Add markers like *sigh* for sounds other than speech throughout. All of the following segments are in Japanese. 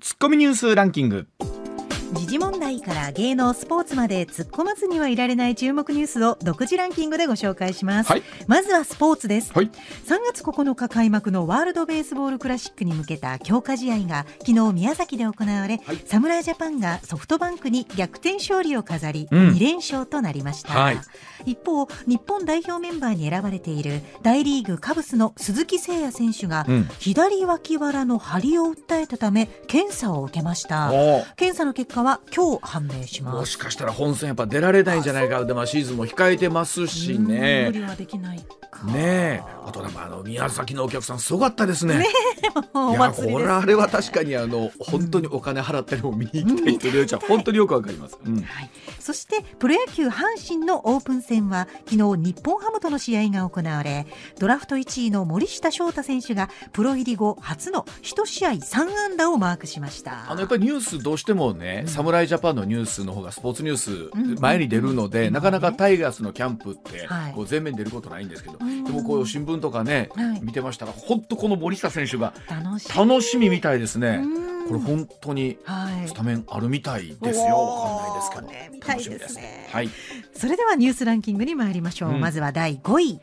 ツッコミニュースランキング。時事問題から芸能スポーツまで突っ込まずにはいられない注目ニュースを独自ランキングでご紹介します、はい。まずはスポーツです、はい。3月9日開幕のワールドベースボールクラシックに向けた強化試合が昨日宮崎で行われ、はい。侍ジャパンがソフトバンクに逆転勝利を飾り、うん。2連勝となりました、はい。一方日本代表メンバーに選ばれている大リーグカブスの鈴木誠也選手が、うん。左脇腹の張りを訴えたため検査を受けました。お検査の結果は今日判明します。もしかしたら本戦やっぱ出られないんじゃないかでまあシーズンも控えてますし無ね理はできない。かねえ。あとなんかあの宮崎のお客さんすごかったですね。おいやこ祭りれあれは確かにあの本当にお金払ったりも見に行きたいという人は本当によくわかります、うん。はい、そしてプロ野球阪神のオープン戦は昨日日本ハムとの試合が行われドラフト1位の森下翔太選手がプロ入り後初の1試合3安打をマークしました。あのやっぱりニュースどうしてもね、侍ジャパンのニュースの方がスポーツニューんス前に出るので、うんなかなかタイガースのキャンプってはい。こう前面に出ることないんですけど、んでもこう新聞とかね、はい。見てましたら本当この森下選手が楽しみ。みたいですね。うん。これ本当にはい。スタメンあるみたいですよ。わかんないですけど、ね楽しみですね。はい。それではニュースランキングに参りましょう、うん。まずは第5位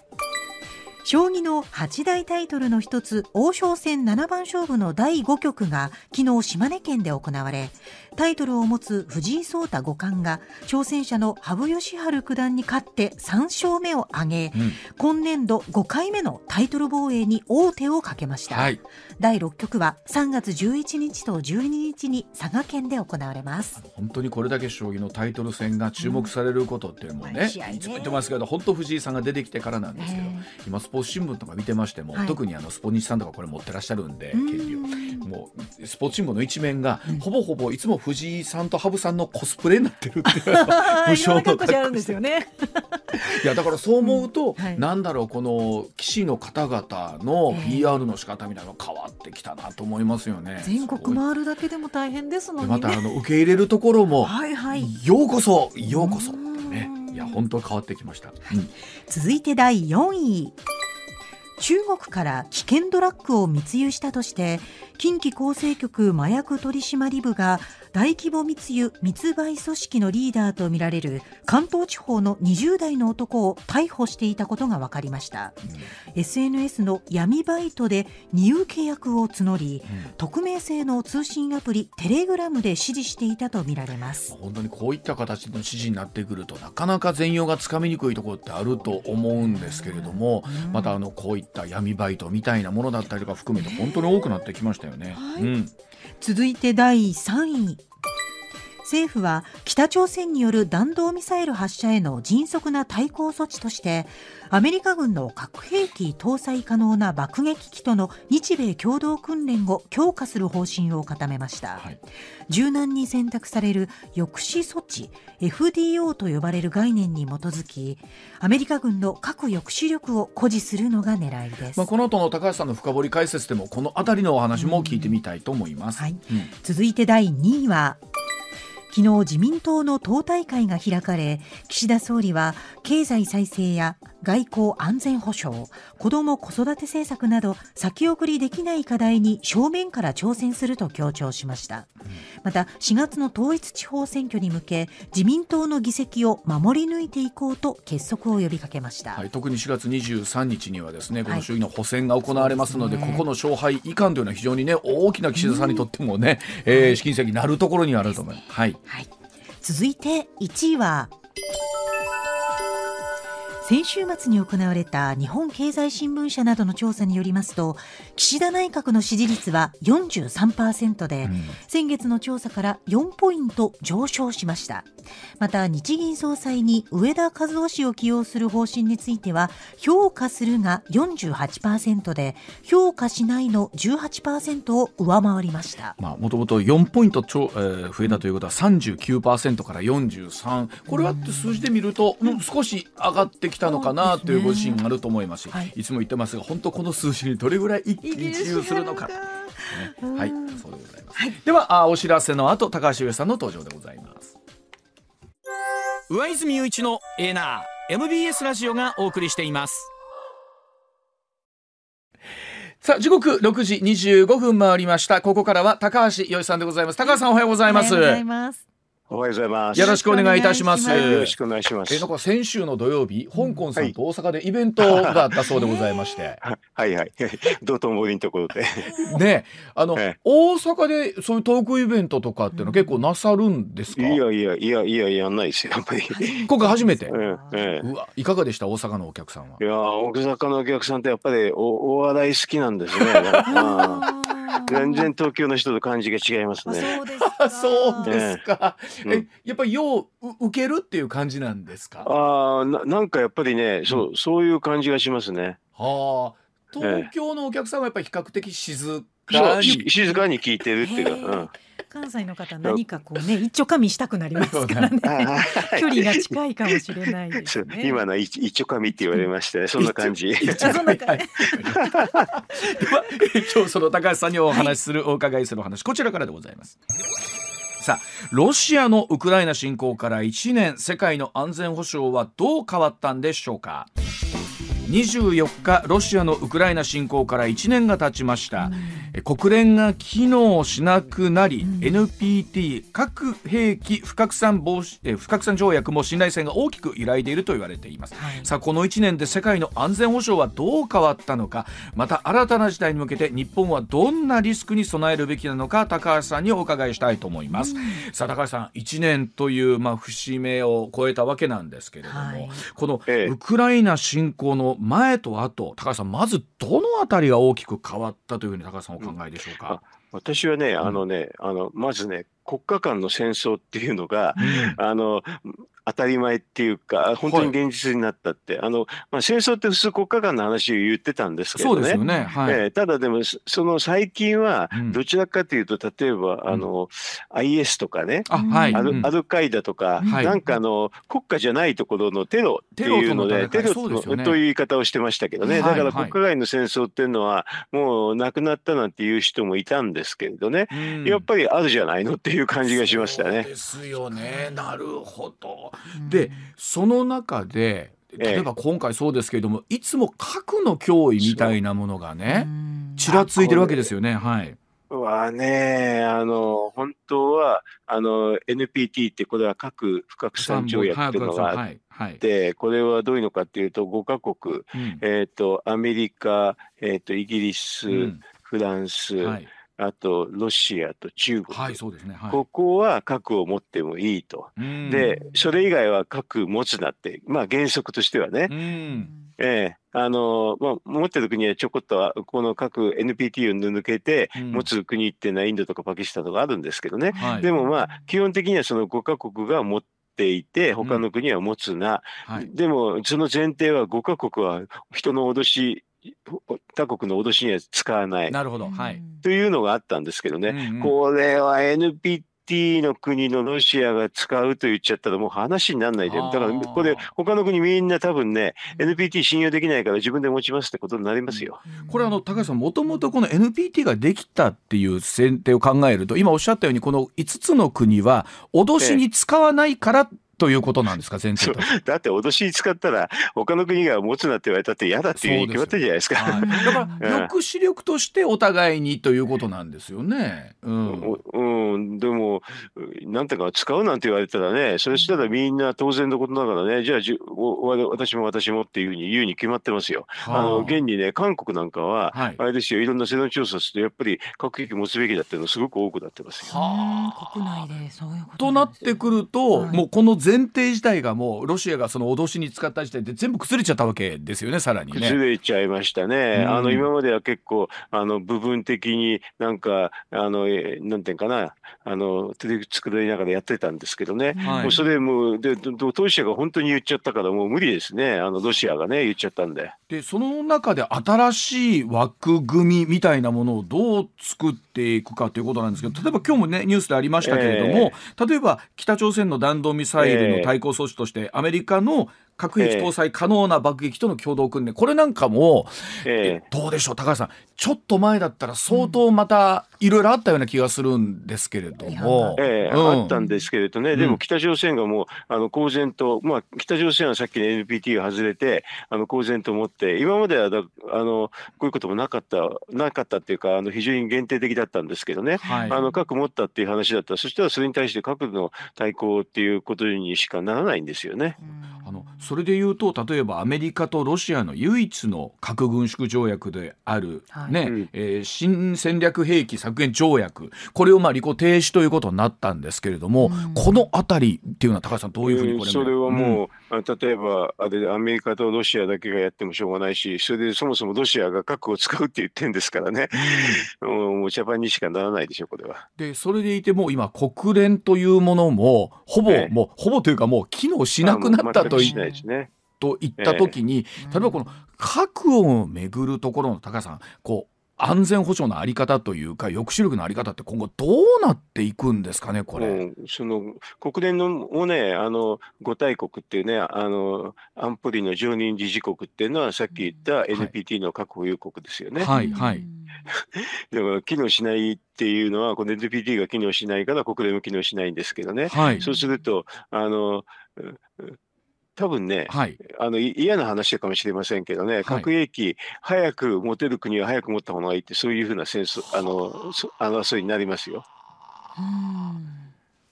将棋の八大タイトルの一つ王将戦七番勝負の第5局が昨日島根県で行われタイトルを持つ藤井聡太五冠が挑戦者の羽生善治九段に勝って3勝目を挙げ、うん。今年度5回目のタイトル防衛に王手をかけました、はい。第6局は3月11日と12日に佐賀県で行われます。本当にこれだけ将棋のタイトル戦が注目されることっていうね、毎試合ね。いつも言ってますけど本当藤井さんが出てきてからなんですけど、え。今スポーツ新聞とか見てましても、はい。特にあのスポニチさんとかこれ持ってらっしゃるんでうん。権利をもうスポーツ新聞の一面が、ほぼほぼいつも藤井さんと羽生さんのコスプレになってるっていう武将の格好してよね。いやだからそう思うと、うんはい。なんだろうこの棋士の方々のええ。PR の仕方みたいなの変わってきたなと思いますよね。全国回るだけでも大変ですのに。ねでまたあの受け入れるところも、はいはい。ようこそようこそね。いや本当変わってきました。うん続いて第4位中国から危険ドラッグを密輸したとして近畿厚生局麻薬取締部が大規模密輸密売組織のリーダーとみられる関東地方の20代の男を逮捕していたことが分かりました、SNS の闇バイトで荷受け役を募り、匿名性の通信アプリテレグラムで指示していたとみられます。本当にこういった形の指示になってくるとなかなか全容がつかみにくいところってあると思うんですけれども、またあのこういった闇バイトみたいなものだったりとか含めて本当に多くなってきましたよね。はい。うん。続いて第3位政府は北朝鮮による弾道ミサイル発射への迅速な対抗措置としてアメリカ軍の核兵器搭載可能な爆撃機との日米共同訓練を強化する方針を固めました、はい。柔軟に選択される抑止措置 FDO と呼ばれる概念に基づきアメリカ軍の核抑止力を誇示するのが狙いです、まあ、この後の高橋さんの深掘り解説でもこの辺りのお話も聞いてみたいと思います。はい。うん。続いて第2位は昨日自民党の党大会が開かれ岸田総理は経済再生や外交安全保障子ども子育て政策など先送りできない課題に正面から挑戦すると強調しました。また4月の統一地方選挙に向け自民党の議席を守り抜いていこうと結束を呼びかけました、はい、特に4月23日にはですねこはい。の衆議院の補選が行われますので,、そうですね。ここの勝敗以下というのは非常にね大きな岸田さんにとってもね、えー試金石になるところにあると思います。はいはい、続いて1位は先週末に行われた日本経済新聞社などの調査によりますと岸田内閣の支持率は43%で、うん。先月の調査から4ポイント上昇しましたまた日銀総裁に上田和夫氏を起用する方針については評価するが48%で評価しないの18%を上回りました。まあ、もともと4ポイントちょ、えー増えたということは39%から43これはって数字で見ると、うん少し上がってきたのかなというご自身があると思います。し、はい。い、つも言ってますが本当この数字にどれぐらい一喜一憂するのか。ねはい、そうでございます。ではあお知らせの後高橋上さんの登場でございます。上泉雄一のエナー MBS ラジオがお送りしています。さあ時刻6時25分回りました。ここからは高橋よいさんでございます。高橋さんおはようございますおはようございますようございます。よろしくお願いいたしますはい、よろしくお願いします。えなんか先週の土曜日香港さんと大阪でイベントがあったそうでございまして、*laughs* はいはい。道頓堀のところで。*laughs* ねあの、ええ大阪でそういうトークイベントとかっていうの結構なさるんですか、いやいやいやいややんないですよやっぱり。*laughs* 今回初めてええええうわいかがでした？大阪のお客さんはいや大阪のお客さんってやっぱりおお笑い好きなんですね。全然東京の人と感じが違いますね。そうですあそうですか、うん。えやっぱりようう受けるっていう感じなんですか？ああななんかやっぱりね、そうそういう感じがしますね。はあ。東京のお客さんはやっぱり比較的静そかに静かに聞いてるっていうか。うん関西の方何かこうね一丁噛みしたくなりますからね。距離が近いかもしれないですね。今の一一丁紙って言われましたね。そんな感じ。あそんな感じ。*laughs* では今日その高橋さんにお話しする、お伺いするお話こちらからでございます。さあロシアのウクライナ侵攻から1年世界の安全保障はどう変わったんでしょうか？24日ロシアのウクライナ侵攻から1年が経ちました、え国連が機能しなくなり、NPT 核兵器不拡散防止え不拡散条約も信頼性が大きく揺らいでいると言われています、はい。さあこの1年で世界の安全保障はどう変わったのか。また新たな時代に向けて日本はどんなリスクに備えるべきなのか高橋さんにお伺いしたいと思います、さあ高橋さん1年というまあ節目を超えたわけなんですけれども、はい。このええ。ウクライナ侵攻の前と後高橋さんまずどのあたりが大きく変わったというふうに高橋さんお考えでしょうか、私はね、あのね、あのまずね、国家間の戦争っていうのが、うん。あの当たり前っていうか、本当に現実になったって、あのまあ、戦争って普通、国家間の話を言ってたんですけどね。そうですよね。はい、ええただでも、そその最近はうん、どちらかというと、例えば、あの、IS とかね、あはい、アルうん。アルカイダとか、はい。なんかあの国家じゃないところのテロ。ってい。うので、テテロロとね。という言い方をしてましたけどね、はいだから国家外の戦争っていうのは、もうなくなったなんていう人もいたんですけれどね、うん。やっぱりあるじゃないのっていう感じがしましたね。そうですよね。なるほど。うんでその中でええ。例えば今回そうですけれども、いつも核の脅威みたいなものがねうん。ちらついてるわけですよね。はい。はね、あの本当はあの NPT ってこれは核不拡散条約っていうのがあっはいはい、て、これはどういうのかっていうと5カ国、うん。えー、とアメリカ、えー、とイギリス、うん。フランス、はい、あとロシアと中国、はい、そうですね。はい。ここは核を持ってもいいと。うん。で、それ以外は核持つなって、まあ原則としてはね。う、ん。ええ。あのまあ、持ってる国はちょこっとはこの核 NPT を抜けてうん。持つ国っていうのはインドとかパキスタンとかあるんですけどね、はい。でもまあ基本的にはその5カ国が持っていて他の国は持つな、はい。でもその前提は5カ国は人の脅し他国の脅しには使わない。なるほど。はい、というのがあったんですけどね、うんうん。これは NPT の国のロシアが使うと言っちゃったらもう話にならないで、だからこれ他の国みんな多分ね、NPT 信用できないから自分で持ちますってことになりますよ。これあの高橋さんもともとこの NPT ができたっていう前提を考えると今おっしゃったようにこの5つの国は脅しに使わないからということなんですか前提。だって脅しに使ったら他の国が持つなって言われたって嫌だっていうに決まってるじゃないですか。はい、だから *laughs* うん抑止力としてお互いにということなんですよね。うん、おうん、でも、なんていうか、使うなんて言われたらね、それしたらみんな当然のことだからね、じゃあじゅおわ私も私もっていうふうに言うに決まってますよ。あの現にね、韓国なんかは、はいあれですよ、いろんな世論調査すると、やっぱり核兵器持つべきだっていうのすごく多くなってますよ。は国内でそういうこととなってくると、はいもうこの前提自体がもうロシアがその脅しに使った時点で全部崩れちゃったわけですよねさらにね。崩れちゃいましたね。うんあの今までは結構あの部分的になんかあのえーなんていうかなあの作りながらやってたんですけどね。はいもうそれもうで当事者が本当に言っちゃったからもう無理ですね。あのロシアがね言っちゃったんで。でその中で新しい枠組みみたいなものをどう作っていくかということなんですけど例えば今日もねニュースでありましたけれども、例えば北朝鮮の弾道ミサイルの対抗措置として、アメリカの核兵器搭載可能な爆撃との共同訓練、これなんかも、ええ。どうでしょう高橋さん。ちょっと前だったら相当またいろいろあったような気がするんですけれども、ええうん。あったんですけれどね、でも北朝鮮がもうあの公然と、まあ、北朝鮮はさっきの NPT が外れて、あの公然と思って、今まではだあのこういうこともなかった、なかったっていうか、あの非常に限定的だったんですけどね、はい。あの核持ったっていう話だった。ら、そしたらそれに対して核の対抗っていうことにしかならないんですよね。あのそれで言うと例えばアメリカとロシアの唯一の核軍縮条約である、はい。ねうん。えー新戦略兵器削減条約。これをまあ履行停止ということになったんですけれども、うん。このあたりっていうのは高橋さんどういうふうにこれそれはうんもう、あ例えばあれアメリカとロシアだけがやってもしょうがないし、それでそもそもロシアが核を使うって言ってるんですからね、もうもう茶番にしかならないでしょ、これは。でそれでいてもう今国連というものもほぼ、ええもうほぼというかもう機能しなくなったといないですね。といった時に、例えばこの核をめぐるところの高橋さんこう安全保障のあり方というか抑止力のあり方って今後どうなっていくんですかねこれ。もうその国連のもね、あの5大国っていうね、あの安保理の常任理事国っていうのは、さっき言った NPT の核保有国ですよね。はいはい。だから機能しないっていうのは、この NPT が機能しないから国連も機能しないんですけどね。はいそうすると、あの、多分ね、はいあのい嫌な話かもしれませんけどね、核兵器、早く持てる国は早く持った方がいいって、そういうふうな戦争、あの、そあの争いになりますよ。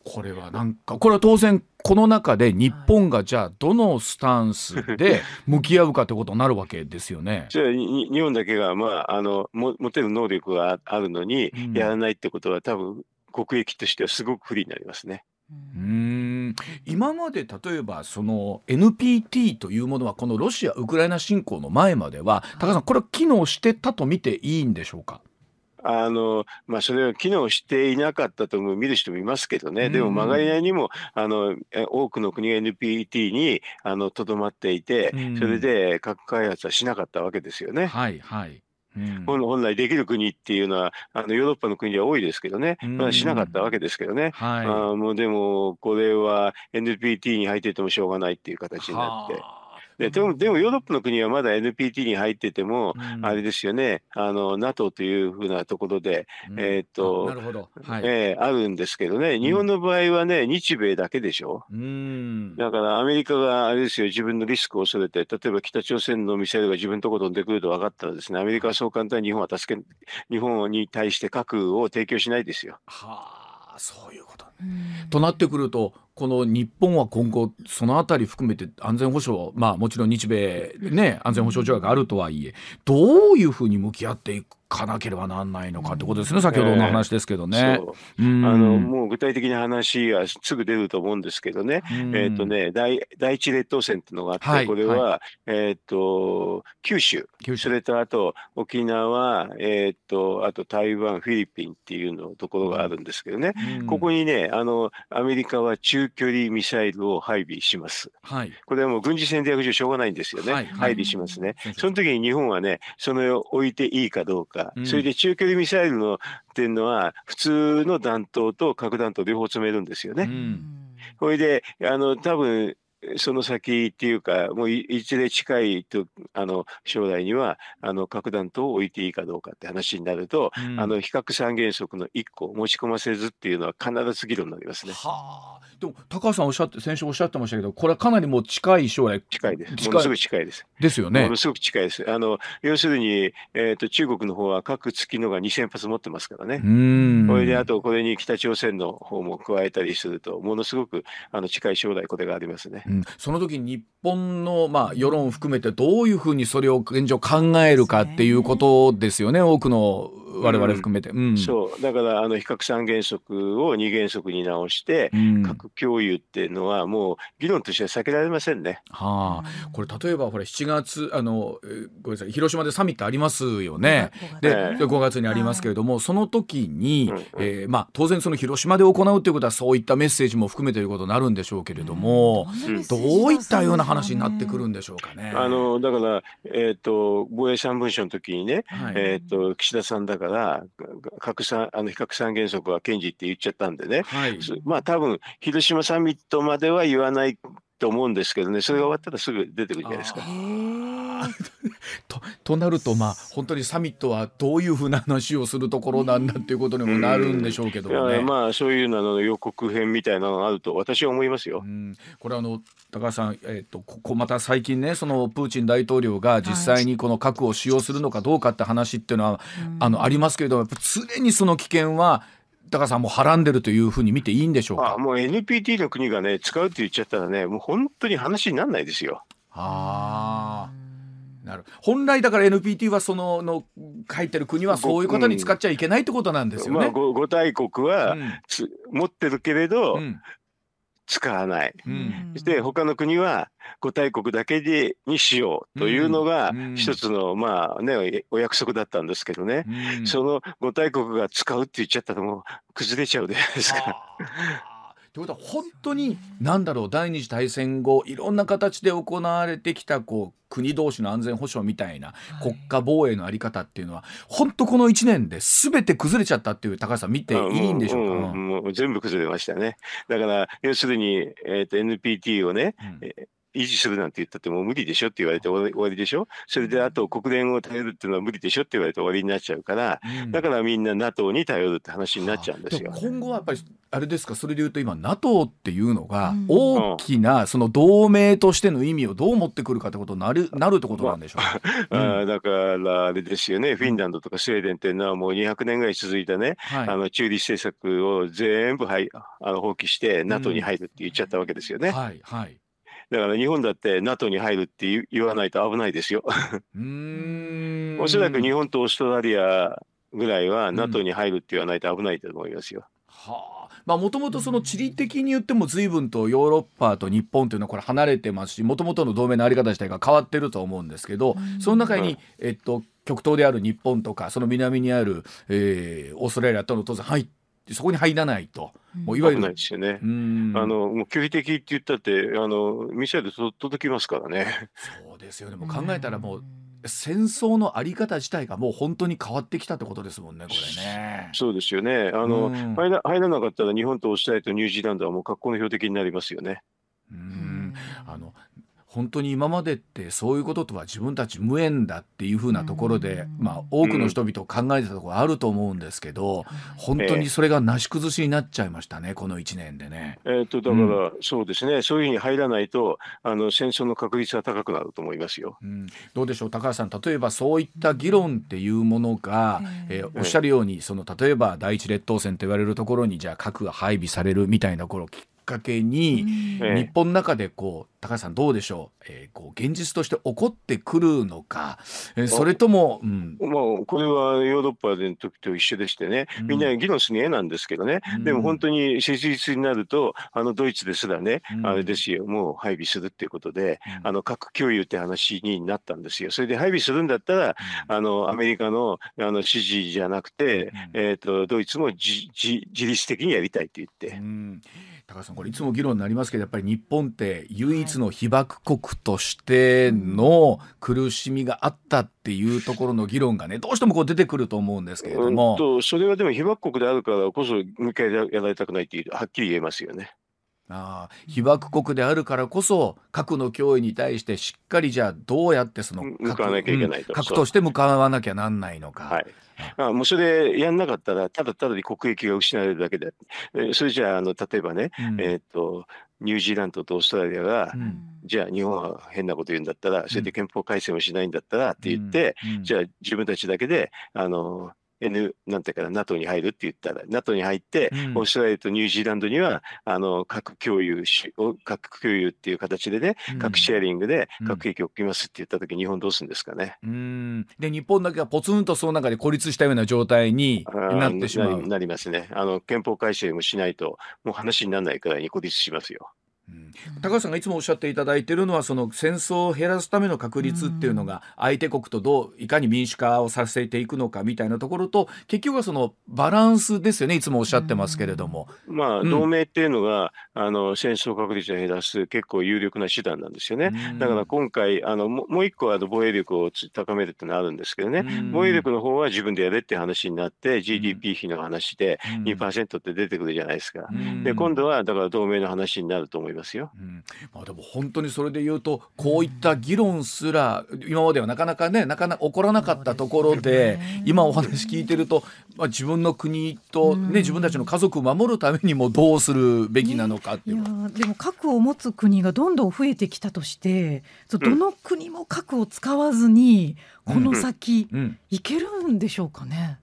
これはなんかこれは当然この中で日本がじゃあどのスタンスで *laughs* 向き合うかってことになるわけですよね。じゃあ、に日本だけが、まあ、あのも持てる能力があるのにうん、やらないってことは、多分国益としてはすごく不利になりますね。うーん。今まで例えばその NPT というものはこのロシア・ウクライナ侵攻の前までは高橋さんこれは機能してたと見ていいんでしょうか？あのまあ、それは機能していなかったと見る人もいますけどね、うん。でもまがりなりにもあのえ多くの国が NPT にあのとどまっていて、うん。それで核開発はしなかったわけですよね。はいはい。うん本本来できる国っていうのはあのヨーロッパの国では多いですけどね、うんまあ、しなかったわけですけどね。はあーもうでも、これは NPT に入っててもしょうがないっていう形い。になって。はあででも、でもヨーロッパの国はまだ NPT に入ってても、うんあれですよね、あの NATO というふうなところで、うんえーっとあなるほど。はい。えーあるんですけどね、日本の場合はね、日米だけでしょ。うん。だからアメリカがあれですよ、自分のリスクを恐れて、例えば北朝鮮のミサイルが自分のところに飛んでくると分かったらですね、アメリカはそう簡単に日本は助け、日本に対して核を提供しないですよ。はあそういうこと。となってくるとこの日本は今後そのあたり含めて安全保障まあもちろん日米ね安全保障条約があるとはいえどういうふうに向き合っていくかなければならないのかってことですね先ほどの話ですけどね。あのもう具体的な話はすぐ出ると思うんですけどね、うん。えっ、とね第、第一列島線っていうのがあって、はいこれは、えっ、と九州、九州。それとあと沖縄、えっ、とあと台湾、フィリピンっていうのところがあるんですけどね、うん。ここにねあの、アメリカは中距離ミサイルを配備します。はい。これはもう軍事戦略上しょうがないんですよね、はいはい。配備しますね。その時に日本はね、それを置いていいかどうか、うん。それで中距離ミサイルのっていうのは、普通の弾頭と核弾頭両方積めるんですようね。ん。それで、あの多分その先っていうか、もういいずれ近いとあの将来にはあの核弾頭を置いていいかどうかって話になると、うんあの非核三原則の1個持ち込ませずっていうのは必ず議論になりますね。はあでも高橋さんおっしゃって先週おっしゃってましたけどこれはかなりもう近い将来近いです。ものすごく近いです。ですよねもの。すごく近いです。あの要するに、えー、と中国の方は核付きのが2000発持ってますからね。うんこれであとこれに北朝鮮の方も加えたりすると、ものすごくあの近い将来これがありますね。うん、その時日本の、まあ、世論を含めてどういうふうにそれを現状考えるかっていうことですよね。多くの我々含めて。うん。そう。だからあの非核三原則を二原則に直して、うん。核共有っていうのはもう議論としては避けられませんね。はあ、これ例えばこれ7月あのえーごめんなさい広島でサミットありますよね。でええで5月にありますけれども、その時に、えーまあ、当然その広島で行うということはそういったメッセージも含めてということになるんでしょうけれども、どういったような話になってくるんでしょうかね。あのだから、えー、と防衛三文書の時にね、はい。えー、と岸田さんだから核三あの非核三原則は堅持って言っちゃったんでね、はい。すまあ多分広島サミットまでは言わないと思うんですけどね。それが終わったらすぐ出てくるじゃないですか。ととなるとまあ本当にサミットはどういうふうな話をするところなんだっていうことにもなるんでしょうけどもね。まあそういうのの予告編みたいなのがあると私は思いますよ。うん、これあの高橋さん、えーと、ここまた最近ねそのプーチン大統領が実際にこの核を使用するのかどうかって話っていうのは、はい、あのありますけれどもやっぱ常にその危険は高橋さんもはらんでるというふうに見ていいんでしょうか？あもう NPT の国がね使うって言っちゃったらねもう本当に話にならないですよ。あなる。本来だから NPT はそのの書いてる国はそういう方に使っちゃいけないってことなんですよね。まあ、5, 大国は、うん、持ってるけれど、うん、使わない、うん、そして他の国は5大国だけでにしようというのが一つの、まあねお約束だったんですけどね、その5大国が使うって言っちゃったらもう崩れちゃうじゃないですか。ということは本当に何だろう第二次大戦後いろんな形で行われてきたこう国同士の安全保障みたいな国家防衛のあり方っていうのは、本当この1年で全て崩れちゃったっていう高橋さん見ていいんでしょうか、うう全部崩れましたね。だから要するに、えーと、NPT をね、うん維持するなんて言ったってもう無理でしょって言われて終わりでしょ？それであと国連を頼るっていうのは無理でしょって言われて終わりになっちゃうから、うん、だからみんな NATO に頼るって話になっちゃうんですよ。今後はやっぱりあれですか？それで言うと今 NATO っていうのが大きなその同盟としての意味をどう持ってくるかってことになるなるってことなんでしょう、まあ、うん、だからあれですよね。フィンランドとかスウェーデンっていうのはもう200年ぐらい続いたね、はい、あの中立政策を全部、はい、あの放棄して NATO に入るって言っちゃったわけですよね。うん、はいはいだから日本だって NATO に入るって言わないと危ないですよ。うん。おそらく日本とオーストラリアぐらいは NATO に入るって言わないと危ないと思いますよ。はあ、まあもともとその地理的に言っても随分とヨーロッパと日本というのはこれ離れてますしもともとの同盟のあり方自体が変わってると思うんですけどその中に、えっと、極東である日本とかその南にある、えー、オーストラリアとの当然入ってそこに入らないと、もういわゆる。ないですよね。あのもう拒否的って言ったってあのミサイルと届きますからね。そうですよね。もう考えたらもう。戦争のあり方自体がもう本当に変わってきたってことですもんね、これね。そうですよね。あの、入ら入らなかったら日本とオーストラリアとニュージーランドはもう格好の標的になりますよね。うんあの本当に今までってそういうこととは自分たち無縁だっていうふうなところで、まあ、多くの人々考えてたところあると思うんですけど、本当にそれがなし崩しになっちゃいましたね、この1年でね。えー、とだから、そうですね。そういうふうに入らないとあの戦争の確率は高くなると思いますよ。うん、どうでしょう高橋さん。例えばそういった議論っていうものが、えー、おっしゃるようにその例えば第一列島線と言われるところにじゃあ核が配備されるみたいな頃きっかけに、日本の中でこう高橋さんどうでしょう、えー、こう現実として起こってくるのか、えー、それとも、うん、まあ、これはヨーロッパでの時と一緒でしてね、みんな議論する絵なんですけどね、うん、でも本当に切実になるとあのドイツですらね、うん、あれですよ。もう配備するっていうことで、あの核共有って話になったんですよ。それで配備するんだったら、あのアメリカのあの指示じゃなくて、えーと、ドイツも自律的にやりたいって言って。高橋さんこれいつも議論になりますけどやっぱり日本って唯一の被爆国としての苦しみがあったっていうところの議論がねどうしてもこう出てくると思うんですけれども、うん、それはでも被爆国であるからこそもう一回やられたくないってはっきり言えますよね。あ被爆国であるからこそ核の脅威に対してしっかりじゃあどうやってその核向かなきゃいけないと、うん、核として向かわなきゃなんないのか。はい。あもうそれやんなかったら、ただただに国益が失われるだけで、えそれじゃあ、あの例えばね、うん、えっ、と、ニュージーランドとオーストラリアが、うん、じゃあ日本は変なこと言うんだったら、それで憲法改正もしないんだったらって言って、じゃあ自分たちだけで、あの、N なんていうかな NATO に入るって言ったら NATO に入って、うん、オーストラリアとニュージーランドにはあの核共有し核共有っていう形でね、うん、核シェアリングで核兵器を置きますって言った時、日本どうするんですかね。うん。で日本だけがポツンとその中で孤立したような状態になってしまう。なりますね。あの憲法改正もしないともう話にならないくらいに孤立しますよ。高橋さんがいつもおっしゃっていただいているのはその戦争を減らすための確率っていうのが相手国とどういかに民主化をさせていくのかみたいなところと結局はそのバランスですよねいつもおっしゃってますけれども。まあ、同盟っていうのが、うん、あの戦争確率を減らす結構有力な手段なんですよね。だから今回あのもう一個あの防衛力を高めるっていうのはあるんですけどね。防衛力の方は自分でやれって話になって GDP 比の話で2%って出てくるじゃないですか。で今度はだから同盟の話になると思います。ますよ。うん。まあ、でも本当にそれで言うとこういった議論すら今まではなかなかねなかなか起こらなかったところで今お話聞いてると、まあ、自分の国と、ね、自分たちの家族を守るためにもどうするべきなのかっていう。いやでも核を持つ国がどんどん増えてきたとしてどの国も核を使わずにこの先、うん。いけるんでしょうかね。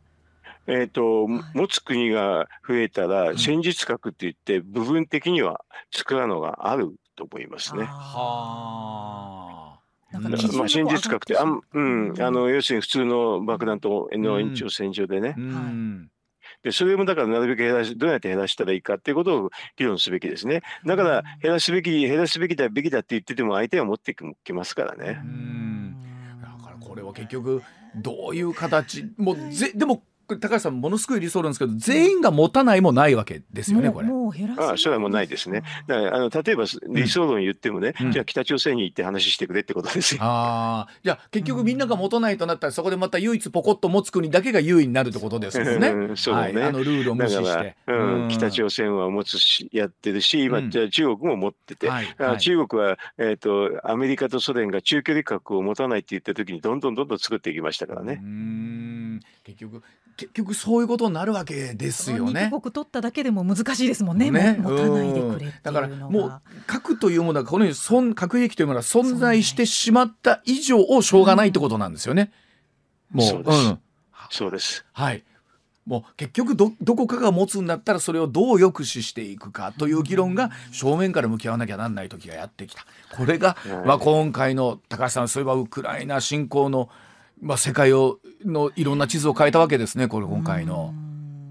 えーとはい。持つ国が増えたらん。戦術核って言って部分的には使うのがあると思いますね。はあ。なんかだからまあ戦術核ってあん、うん、あの要するに普通の爆弾とのうん延長線上でね、うん。でそれもだからなるべく減らしどうやって減らしたらいいかっていうことを議論すべきですね。だから減らすべき減らすべきだべきだって言ってても相手は持ってきますからね。うん。だからこれは結局どういう形もうぜでもこれ高橋さんものすごい理想論ですけど全員が持たないもないわけですよねもうこれ。もう減らああそれはもうないですね。だからあの例えば理想論言ってもね、うんじゃあ北朝鮮に行って話してくれってことですよ。ああじゃあ結局みんなが持たないとなったらそこでまた唯一ポコッと持つ国だけが優位になるってことですよね。うんそうねはい、あのルールを無視して。、うん、北朝鮮は持つしやってるし、今、うんじゃあ中国も持ってて、はいはい中国は、えー、とアメリカとソ連が中距離核を持たないって言った時にどんどんどんどん作っていきましたからね。ん結局結局そういうことになるわけですよね。国取っただけでも難しいですもんね。ねもう持たないでくれっていうのが。だからもう核というものはこのように存核兵器というものは存在してしまった以上をしょうがないってことなんですよね。もうそうですんそうです。はい。もう結局どどこかが持つんだったらそれをどう抑止していくかという議論が正面から向き合わなきゃなんない時がやってきたこれが、はいまあ、今回の高橋さんそういえばウクライナ侵攻の、まあ、世界をのいろんな地図を変えたわけですねこれ今回の。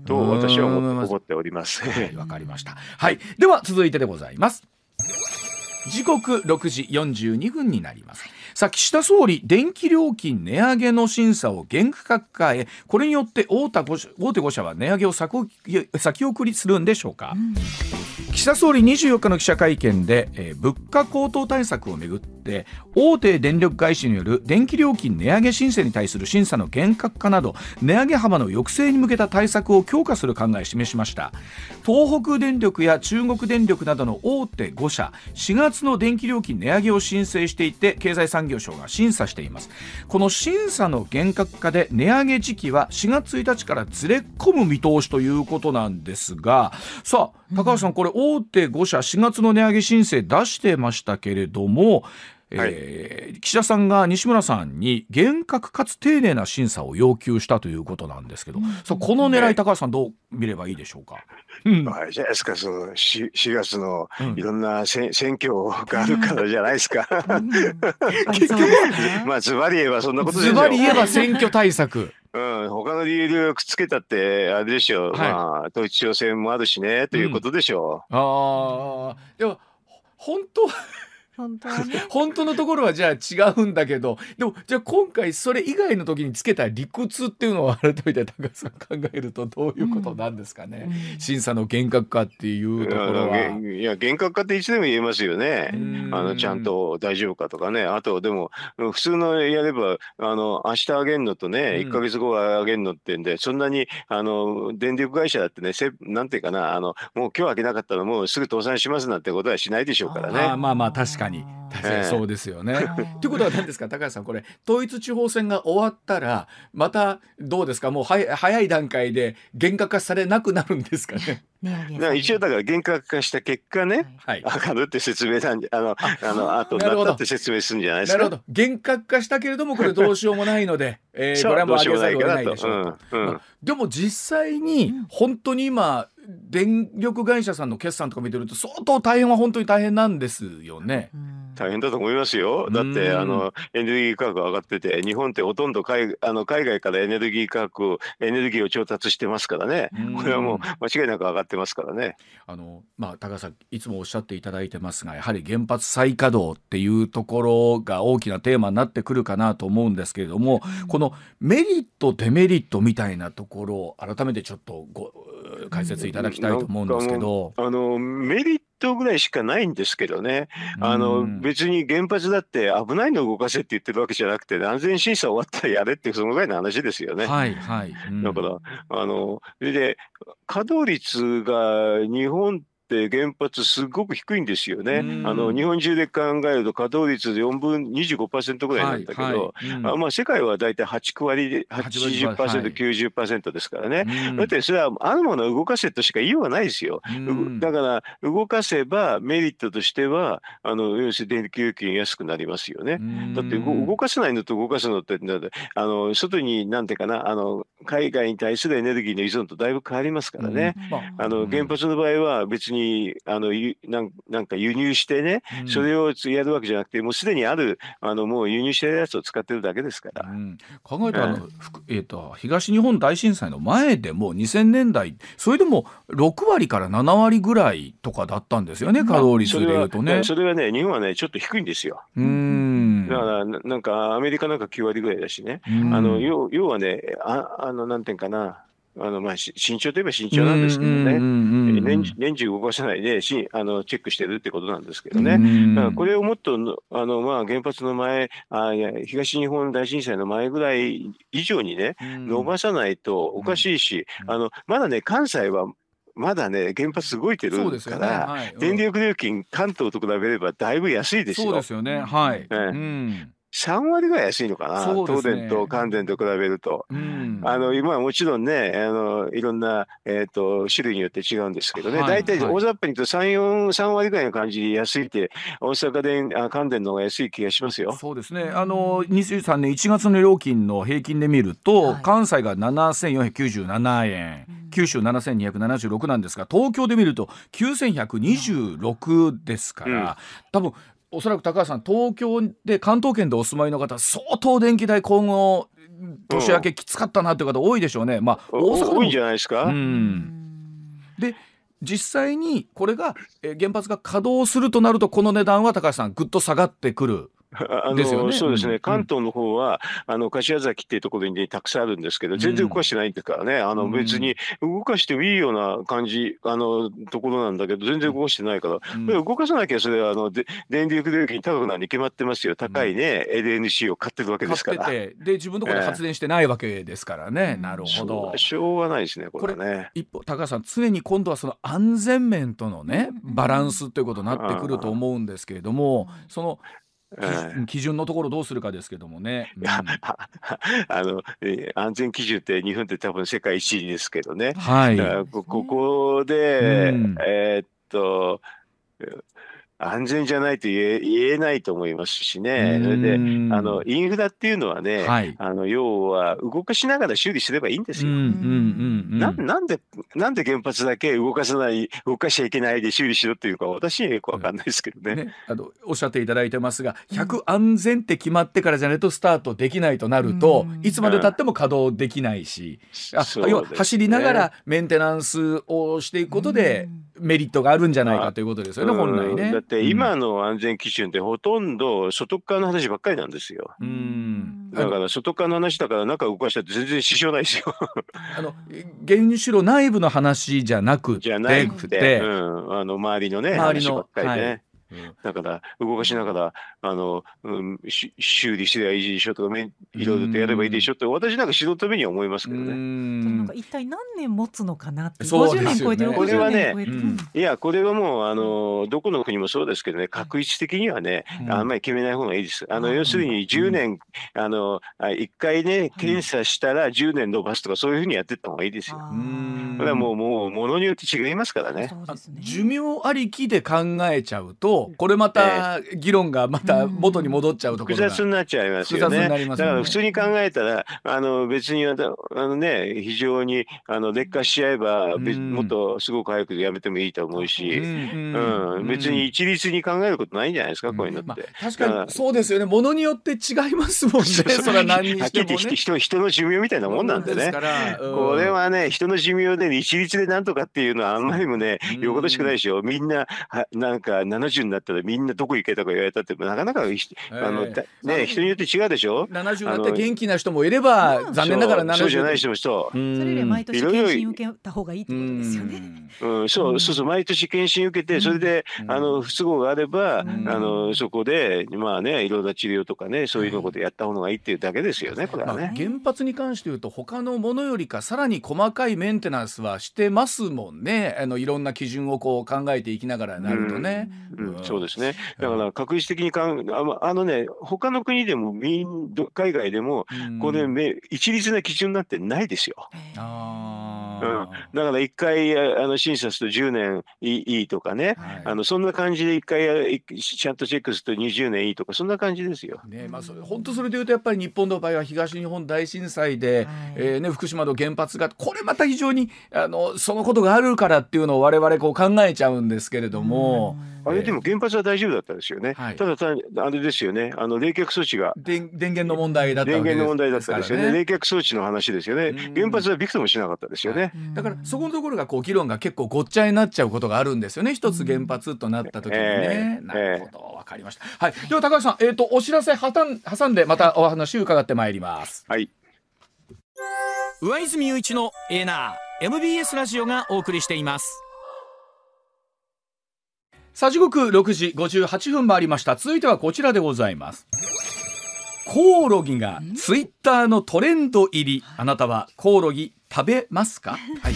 と私はうん思っております。はい、わかりました。はい、では続いてでございます。時刻6時42分になります。さあ、岸田総理、電気料金値上げの審査を厳格化へ、これによって大手5社大手5社は値上げを先送り先送りするんでしょうか。岸田総理24日の記者会見で、えー物価高騰対策をめぐって大手電力会社による電気料金値上げ申請に対する審査の厳格化など値上げ幅の抑制に向けた対策を強化する考えを示しました。東北電力や中国電力などの大手5社4月の電気料金値上げを申請していて経済産業省が審査しています。この審査の厳格化で値上げ時期は4月1日からずれ込む見通しということなんですがさあ高橋さんこれ大手5社4月の値上げ申請出してましたけれども、えー岸田さんが西村さんに厳格かつ丁寧な審査を要求したということなんですけど、そうこの狙い高橋さんどう見ればいいでしょうか？うん。あれじゃないですか、その 4, 4月のうん。いろんなせん選挙があるからじゃないですか。結局。まあ、ズバリ言えばそんなことですズよ。バリ言えば選挙対策。うん、他の理由でくっつけたって、あれでしょう、はい。まあ、統一地方選もあるしね、ということでしょああ、でも本当本当はね。*laughs* 本当のところはじゃあ違うんだけどでもじゃあ今回それ以外の時につけた理屈っていうのを改めて高橋さん考えるとどういうことなんですかね、審査の厳格化っていうう。ところは。いや、厳格化っていつでも言えますよね。うんあのちゃんと大丈夫かとかね、あとでも、普通のやれば、あの明日あげんのとね、うん1か月後はあげんのってんで、そんなにあの電力会社だってね、せなんていうかなあの、もう今日あげなかったら、もうすぐ倒産しますなんてことはしないでしょうからね。まあまあ確かに確かにそうですよね。ということは何ですか？高橋さんこれ統一地方選が終わったらまたどうですか？もうはや早い段階で厳格化されなくなるんですかね？値上げだから一応だから厳格化した結果ね、はい。上がるって説明なんじゃ、あの、あの、後になるほどなったって説明するんじゃないですか？なるほど厳格化したけれどもこれどうしようもないので、えー、これはもう上げざるを得ないでしょうと。うんうんまあでも実際に本当に今電力会社さんの決算とか見てると相当大変は本当に大変なんですよね。大変だと思いますよ。だって、うんあの、エネルギー価格上がってて、日本ってほとんど海あの海外からエネルギー価格を、エネルギーを調達してますからねうん。これはもう間違いなく上がってますからね。あのまあ、高橋さんいつもおっしゃっていただいてますがやはり原発再稼働っていうところが大きなテーマになってくるかなと思うんですけれども、このメリットデメリットみたいなところを改めてちょっとご解説いただきたいと思うんですけど。あの、メリットぐらいしかないんですけどね。あうの、ん別に原発だって危ないのを動かせって言ってるわけじゃなくて、安全審査終わったらやれって、そのぐらいの話ですよね。はいはい、うんだから、あの、それで、稼働率が日本っって原発すごく低いんですよね。うんあの日本中で考えると稼働率4分25%ぐらいなんだけど、はいはいうんあまあ、世界は大体8、9割で8 80%、はい90%ですからね。うんだってそれはあるものを動かせとしか言いようがないですよ。うんだから動かせばメリットとしてはあの要するに電気料金安くなりますよね。だって動動かせないのと動かすのってだってあの外になんていうかなあの海外に対するエネルギーの依存とだいぶ変わりますからね。まああのうん原発の場合は別にあのゆなんか輸入してね、うんそれをやるわけじゃなくてもうすでにあるあのもう輸入してるやつを使ってるだけですから。うん、考えたらあの、ふくえー、と東日本大震災の前でも2000年代それでも6割から7割ぐらいとかだったんですよね稼働率でそれはいうとね。それはね日本はねちょっと低いんですよ。うんだからななんかアメリカなんか9割ぐらいだしね。うんあの要要はねああのなんていうかなあのまあし慎重といえば慎重なんですけどね。うんうんうんうん年中年中動かさないでしあのチェックしてるってことなんですけどね。うんだからこれをもっとのあの、まあ、原発の前あ東日本大震災の前ぐらい以上にねうん伸ばさないとおかしいし、うんあのまだね関西はまだね原発動いてる。から、はい、電力料金関東と比べればだいぶ安いですよ。そうですよね。はい。えうん3割ぐらい安いのかな、ね。東電と関電と比べると。うん。あの今はもちろんねあのいろんな、えー、と種類によって違うんですけどね、はい大体はい。大雑把に言うと3、4 3割ぐらいの感じで安いって大阪電あ関電の方が安い気がしますよ。そうですね。あの23年1月の料金の平均で見ると、はい。関西が7497円、九州7276なんですが、東京で見ると9126ですから、多分おそらく高橋さん東京で関東圏でお住まいの方相当電気代今後年明けきつかったなという方多いでしょうね。まあお大阪多いんじゃないですか、うんで実際にこれがえー原発が稼働するとなるとこの値段は高橋さんぐっと下がってくる。あのね。そうですね、うん関東の方は、あの柏崎っていうところに、ね、たくさんあるんですけど、全然動かしてないんですからね、あうん。の別に動かしてもいいような感じ、あのところなんだけど、全然動かしてないから、うん。動かさなきゃ、それはあので電力料金高くなるに決まってますよ、高いね、LNC を買ってるわけですから。買っててで自分のところで発電してないわけですからね、なるほど。しょうがないですね、これはね。一方高橋さん常に今度はその安全面とのねバランスということになってくると思うんですけれどもそのええ基準のところどうするかですけどもね。うん *laughs* あの、えー安全基準って日本って多分世界一位ですけどね。はいこここで、うんえーっと、えー安全じゃないと言え言えないと思いますしね。それで、うんあの、インフラっていうのはね、はいあの、要は動かしながら修理すればいいんですよ。うんうんうんうんななんで、なんで原発だけ動かさない、動かしちゃいけないで修理しろっていうか、私にはよくわかんないですけどね。ね、あのおっしゃっていただいてますが100安全って決まってからじゃないとスタートできないとなると、うんいつまでたっても稼働できないし、う要はですね走りながらメンテナンスをしていくことでメリットがあるんじゃないかということですよね、本来ね。うんだって今の安全基準ってほとんど外側の話ばっかりなんですよ。うん、うんだから外側の話だから中動かしたって全然支障ないですよ。あの原子炉内部の話じゃなくてじゃなくて、うん、あの周りのね周りの話ばっかりね。はいだから動かしながらあの、うん、し修理すればいいでしょとかめんいろいろとやればいいでしょって私なんか素人目には思いますけどうね。なんんか一体何年持つのかなってそう50ですよね。年超えてこれは60ね年超えて、うん。いやこれはもうあのどこの国もそうですけどね確率的にはね、うんあんまり決めない方がいいです。あのうん要するに10年、あのあ1回ね検査したら10年延ばすとかそういうふうにやってった方がいいですよ。これはもうもうものによって違いますからね。ね。寿命ありきで考えちゃうとこれまた議論がまた元に戻っちゃうところが複雑になっちゃいますよね。ね。だから普通に考えたらあの別にあのね非常にあの劣化しちゃえば、もっとすごく早くやめてもいいと思うし、うんうん別に一律に考えることないんじゃないですか、こういうのって。まあ、確かにそうですよね。ものによって違いますもんね。*laughs* それは何にしてもね。人人の寿命みたいなもんなんでね。これはね人の寿命で一律でなんとかっていうのはあんまりもねうん。よほどしくないでしょ。みんなはなんか70にになったらみんなどこ行けとか言われたってなかなかひあの、ええね人によって違うでしょ？70になって元気な人もいれば残念ながら70そうそうじゃない人もそう。それより毎年検診受けた方がいいってことですよね。うん、そううん。そうそう毎年検診受けてそれで、うん。あの不都合があれば、うん。あのそこでまあねいろんな治療とかねそういうのことやった方がいいっていうだけですよねこれまあ、はね。原発に関して言うと他のものよりかさらに細かいメンテナンスはしてますもんね。あのいろんな基準をこう考えていきながらなるとね。うん。うんそうですね。だから確実的にかんあのあのね他の国でも海外でもうん。これめ一律な基準なんてないですよ。あうん。だから一回ああの審査すると10年いいいいとかね。はい。あのそんな感じで一回やいちゃんとチェックすると20年いいとかそんな感じですよ。ねまあ、それ本当それでいうとやっぱり日本の場合は東日本大震災で、はい。えーね、福島の原発がこれまた非常にあのそのことがあるからっていうのを我々こう考えちゃうんですけれども、あれでも原発は大丈夫だったですよね。はい。ただ単にあれですよね。あの冷却措置が。電電源の問題だった電源の問題だったですよね。冷却装置の話ですよね。うん。原発はびくともしなかったですよね。だからそこのところがこう議論が結構ごっちゃになっちゃうことがあるんですよね。一つ原発となった時にね、ええ。なるほど。わかりました。はい。では高橋さん。えっ、とお知らせはたん挟んでまたお話伺ってまいります。はい。上泉雄一のエナー MBS ラジオがお送りしていますさあ時刻6時58分回りました。続いてはこちらでございます。コオロギがツイッターのトレンド入り。あなたはコオロギ食べますか、はい、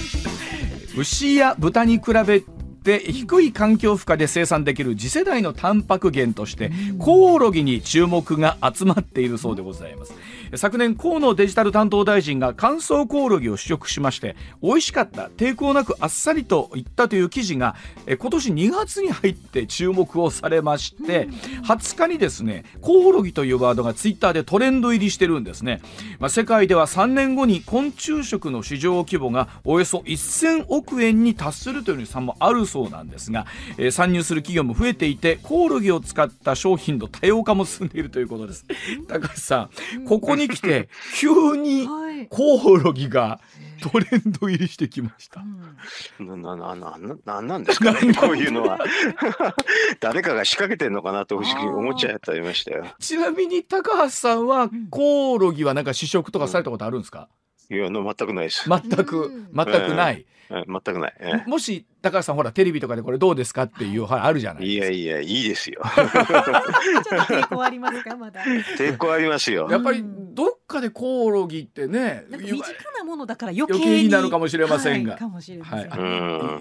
牛や豚に比べて低い環境負荷で生産できる次世代のタンパク源としてコオロギに注目が集まっているそうでございます昨年河野デジタル担当大臣が乾燥コオロギを試食しまして美味しかった抵抗なくあっさりといったという記事が今年2月に入って注目をされまして20日にですねコオロギというワードがツイッターでトレンド入りしてるんですね、まあ、世界では3年後に昆虫食の市場規模がおよそ1000億円に達するという試算もあるそうなんですが、えー参入する企業も増えていてコオロギを使った商品の多様化も進んでいるということです。高橋さんここに来て *laughs* 急にはい。コオロギがトレンド入りしてきましたうんな、な、な、な、ななんなんですか？ね、こういうのは。*laughs* 誰かが仕掛けてんのかなと不思議に思っちゃったりましたよ。*laughs* ちなみに高橋さんはコオロギはなんか試食とかされたことあるんですか？いや、の全くないです。全く全くない全くない。えもし高橋さんほらテレビとかでこれどうですかっていうはいあるじゃないいやいや、いいですよ。ちょっと抵抗ありますかまだ。抵抗ありますよ。やっぱりどっかでコオロギってね身近なものだから余計に余計になるかもしれませんがはいかもしれません。は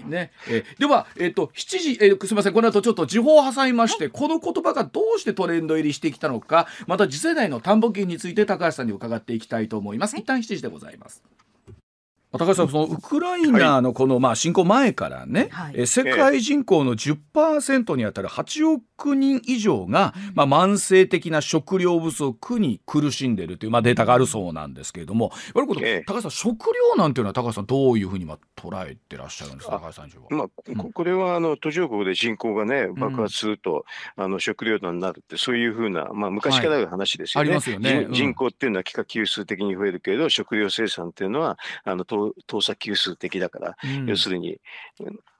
うん。ねえーでは、えっと7時、えーすみませんこの後ちょっと時報を挟みまして、この言葉がどうしてトレンド入りしてきたのかまた次世代の田んぼ金について高橋さんに伺っていきたいと思います、一旦7時でございます高橋さん、そのウクライナのこの、まあ、侵攻前からね、はい。えー世界人口の10%にあたる8億人以上が、まあ、慢性的な食料不足に苦しんでいるという、まあ、データがあるそうなんですけれども、いわゆ高橋さん、食料なんていうのは、高橋さん、どういうふうにまあ捉えてらっしゃるんですか、あ高橋さんは。まあ、ここれはあの途上国で人口がね爆発すると、あの食料難になるってそういうふうな、まあ、昔からある話ですよね。はい。ありますよね。人うん。人口っていうのは幾何級数的に増えるけれど食料生産っていうのはあの等等差級数的だから、うん。要するに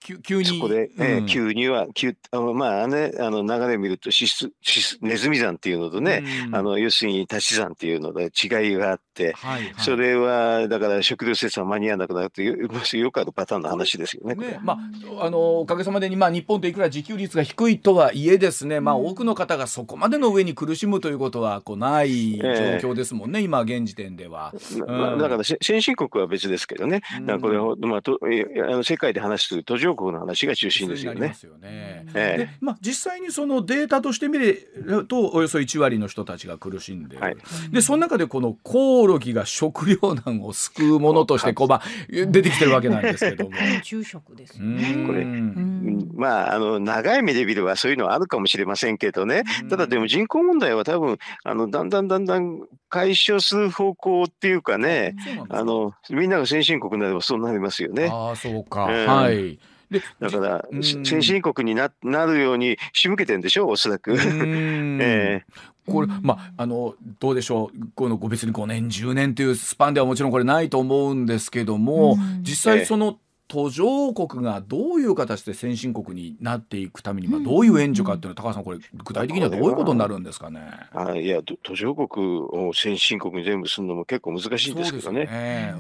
急急に。そこで、えーうん。急には急あのまあねあの流れ見ると指数指数ネズミ山っていうのとね、うん。あの要するに足し算っていうので違いがあって。はいはい。それはだから食料生産間に合わなくなるという *laughs* よくあるパターンの話ですよね。ねまあ、あのおかげさまでに、まあ、日本っていくら自給率が低いとはいえですね、まあ、多くの方がそこまでの上に苦しむということはこうない状ええ況ですもんね、今現時点では。うん。まあだからせ先進国は別ですけどね、うん。だからこれは、まあ、とあの世界で話する途上国の話が中心ですよね。よね。えでまあ、実際にそのデータとして見るとおよそ1割の人たちが苦しんではい。でその中でこのコオロギが食糧難を救うものとしてこう、まあ、出てきてるわけなんですけども。*laughs* 昼食ですね。これうん。まあ、あの長い目で見ればそういうのはあるかもしれませんけどね、ただでも人口問題は多分あのだんだんだんだん解消する方向っていうかね、あのみんなが先進国になればそうなりますよね。ああそうか、うん。はい。でだから、うん。先進国にななるように仕向けてるんでしょ？う、おそらく。うん。*laughs* えこれまああのどうでしょう？この別に5年10年というスパンではもちろんこれないと思うんですけども、うん。実際その途上国がどういう形で先進国になっていくために、まあ、どういう援助かっていうのは、高橋さんこれ具体的にはどういうことになるんですかね？あいやと途上国を先進国に全部するのも結構難しいんですけどね。ね。え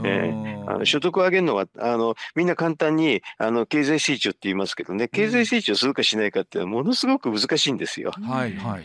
うん。あの所得を上げるのはあのみんな簡単にあの経済成長って言いますけどね。経済成長するかしないかっていうのはものすごく難しいんですよ。はいはい。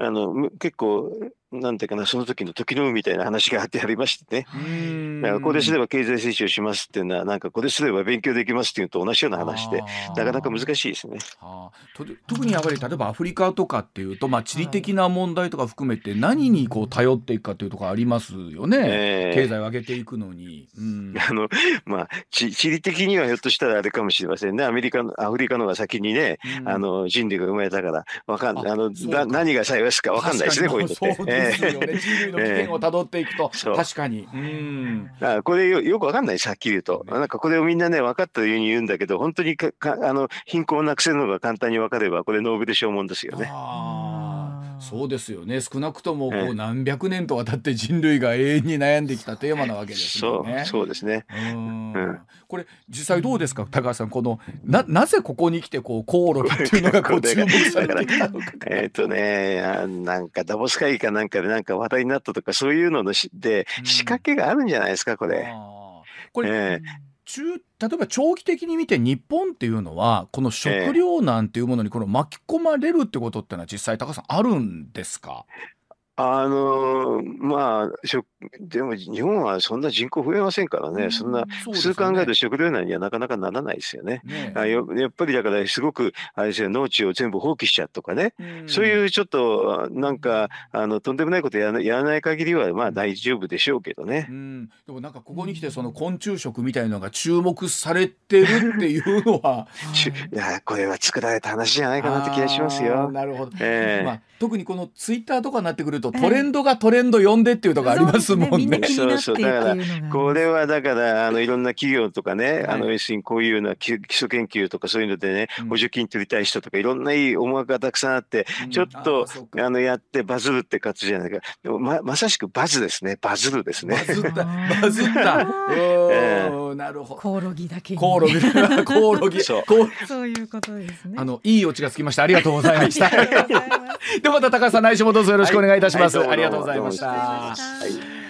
あのむ結構なんていうかなその時の時の運みたいな話があってありましてね。うん。だからこれすれば経済成長しますっていうのはなんかこれすれば勉強できますっていうのと同じような話でなかなか難しいですね。はあ、と特にやっぱり例えばアフリカとかっていうと、まあ、地理的な問題とか含めて何にこう頼っていくかというところありますよね、ええ。経済を上げていくのに。うん。*laughs* あのまあ地地理的にはひょっとしたらあれかもしれませんね。アメリカのアフリカの方が先にね、うん。あの人類が生まれたからわかんああのな何が幸いすかわかんないですねこういうのって。ですよね、*laughs* え人類の起源をたどっていくと、確かに。うん。えあこれよよくわかんないですはっきり言うと。なんかこれをみんなね分かったように言うんだけど本当にかかあの貧困をなくせるのが簡単に分かればこれノーベル賞もんですよね。ああそうですよね少なくともこええう何百年とわたって人類が永遠に悩んできたテーマなわけですそうよね。そうですね。うんうんこれ実際どうですか？高橋さんこのななぜここに来てこうコオロギっていうのがこう *laughs* 注が目されてきたのか。えっ、とねあなんかダボス会議かなんかでなんか話題になったとかそういうののしでうん仕掛けがあるんじゃないですかこれ。これ、え中例えば長期的に見て日本っていうのはこの食糧難っていうものにこの巻き込まれるってことってのは実際高さんあるんですか？あのまあでも日本はそんな人口増えませんからね、そんなそうですよね。普通考えると食糧難にはなかなかならないですよね。ね。あよやっぱりだからすごくあれですよ農地を全部放棄しちゃうとかね、うん。そういうちょっとなんかあのとんでもないことやらやらない限りはまあ大丈夫でしょうけどね。う。ん、でもなんかここに来てその昆虫食みたいなのが注目されてるっていうのは。し *laughs* いやこれは作られた話じゃないかなって気がしますよ。なるほど、ええ。まあ、特にこのツイッターとかになってくるとええトレンドがトレンド呼んでっていうとこありますもんね。そうですみんな気になっていくっていうのがこれはだからあのいろんな企業とかね、あはい。の要するにこういうような基基礎研究とかそういうのでね、うん。補助金取りたい人とかいろんないい思惑がたくさんあって、うん。ちょっとあのやってバズるって感じじゃないか。でもままさしくバズですね。バズるですバね。ズった。あー。バズった。えうんなるほど。コオロギだけに。コオロギ。*laughs* コオロギ。そう。そういうことですね。あのいいオチがつきました。ありがとうございました。*laughs* ではまた高橋さん来週もどうぞよろしくお願いいたします。はいありがとうございました。はい